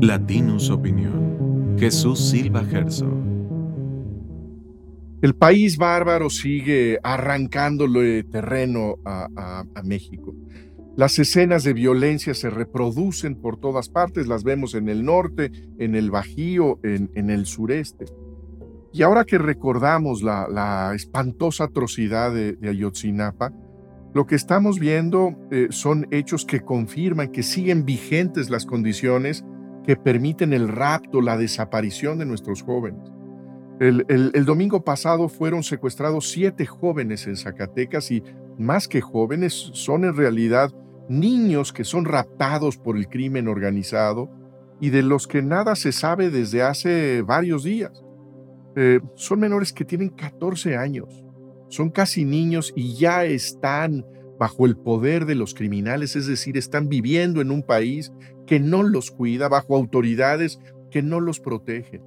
Latinus Opinión. Jesús Silva Gerso. El país bárbaro sigue arrancándole terreno a, México. Las escenas de violencia se reproducen por todas partes, las vemos en el norte, en el Bajío, en, el sureste. Y ahora que recordamos la, espantosa atrocidad de, Ayotzinapa, lo que estamos viendo eh, son hechos que confirman que siguen vigentes las condiciones que permiten el rapto, la desaparición de nuestros jóvenes. El, domingo pasado fueron secuestrados siete jóvenes en Zacatecas y más que jóvenes son en realidad niños que son raptados por el crimen organizado y de los que nada se sabe desde hace varios días. Eh, son menores que tienen 14 años, son casi niños y ya están bajo el poder de los criminales, es decir, están viviendo en un país que no los cuida, bajo autoridades que no los protegen.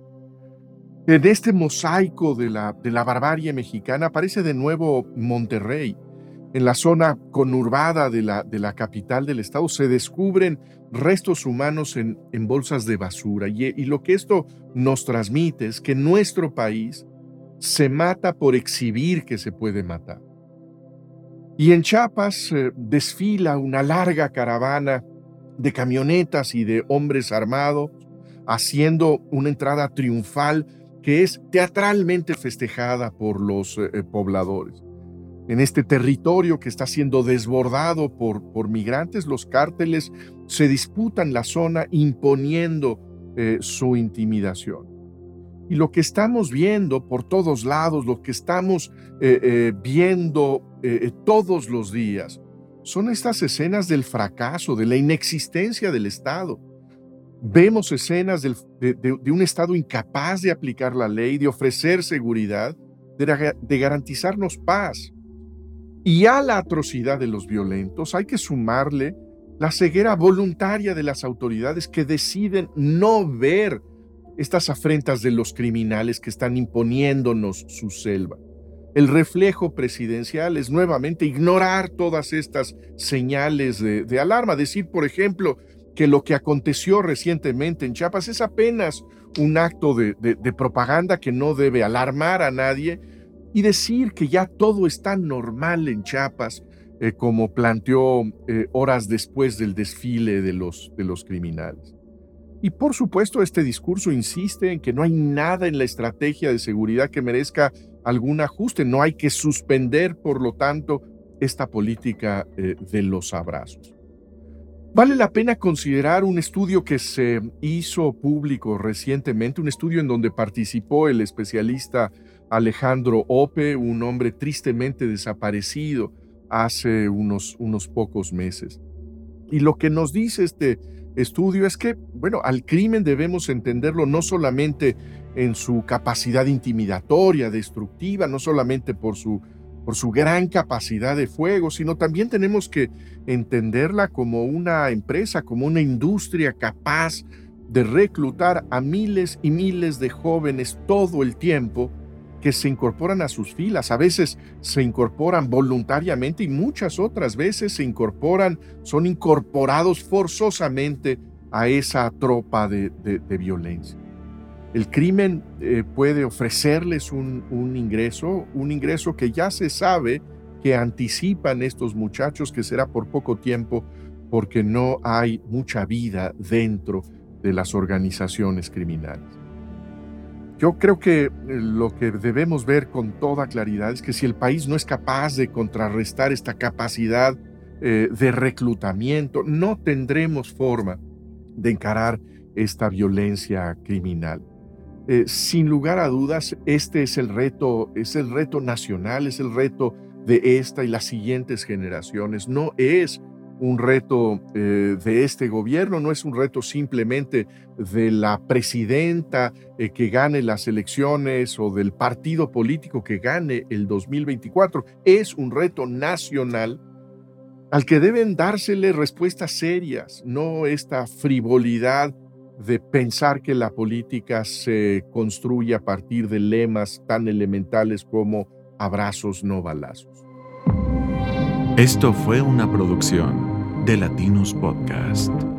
En este mosaico de la, de la barbarie mexicana aparece de nuevo Monterrey. En la zona conurbada de la, de la capital del estado se descubren restos humanos en, en bolsas de basura y, y lo que esto nos transmite es que nuestro país se mata por exhibir que se puede matar. Y en Chiapas eh, desfila una larga caravana de camionetas y de hombres armados haciendo una entrada triunfal que es teatralmente festejada por los eh, eh, pobladores. En este territorio que está siendo desbordado por, por migrantes, los cárteles se disputan la zona imponiendo su intimidación. Y lo que estamos viendo por todos lados, lo que estamos eh, eh, viendo eh, todos los días, son estas escenas del fracaso, de la inexistencia del Estado. Vemos escenas de, un Estado incapaz de aplicar la ley, de ofrecer seguridad, de, de garantizarnos paz. Y a la atrocidad de los violentos hay que sumarle la ceguera voluntaria de las autoridades que deciden no ver estas afrentas de los criminales que están imponiéndonos su selva. El reflejo presidencial es nuevamente ignorar todas estas señales de, alarma, decir, por ejemplo, que lo que aconteció recientemente en Chiapas es apenas un acto de, propaganda que no debe alarmar a nadie y decir que ya todo está normal en Chiapas, eh, como planteó eh, horas después del desfile de los, de los criminales. Y por supuesto, este discurso insiste en que no hay nada en la estrategia de seguridad que merezca algún ajuste. No hay que suspender, por lo tanto, esta política eh, de los abrazos. Vale la pena considerar un estudio que se hizo público recientemente, un estudio en donde participó el especialista Alejandro Ope, un hombre tristemente desaparecido hace unos, unos pocos meses. Y lo que nos dice este estudio es que, bueno, al crimen debemos entenderlo no solamente en su capacidad intimidatoria, destructiva, no solamente por su, por su gran capacidad de fuego, sino también tenemos que entenderla como una empresa, como una industria capaz de reclutar a miles y miles de jóvenes todo el tiempo que se incorporan a sus filas. A veces se incorporan voluntariamente y muchas otras veces se incorporan, son incorporados forzosamente a esa tropa de, violencia. El crimen eh, puede ofrecerles un, un ingreso, un ingreso que ya se sabe que anticipan estos muchachos que será por poco tiempo porque no hay mucha vida dentro de las organizaciones criminales. Yo creo que eh, lo que debemos ver con toda claridad es que si el país no es capaz de contrarrestar esta capacidad eh, de reclutamiento, no tendremos forma de encarar esta violencia criminal. Eh, sin lugar a dudas, este es el reto, es el reto nacional, es el reto de esta y las siguientes generaciones. No es un reto eh, de este gobierno, no es un reto simplemente de la presidenta eh, que gane las elecciones o del partido político que gane el 2024, es un reto nacional al que deben dársele respuestas serias, no esta frivolidad de pensar que la política se construye a partir de lemas tan elementales como abrazos no balazos. Esto fue una producción de Latinos Podcast.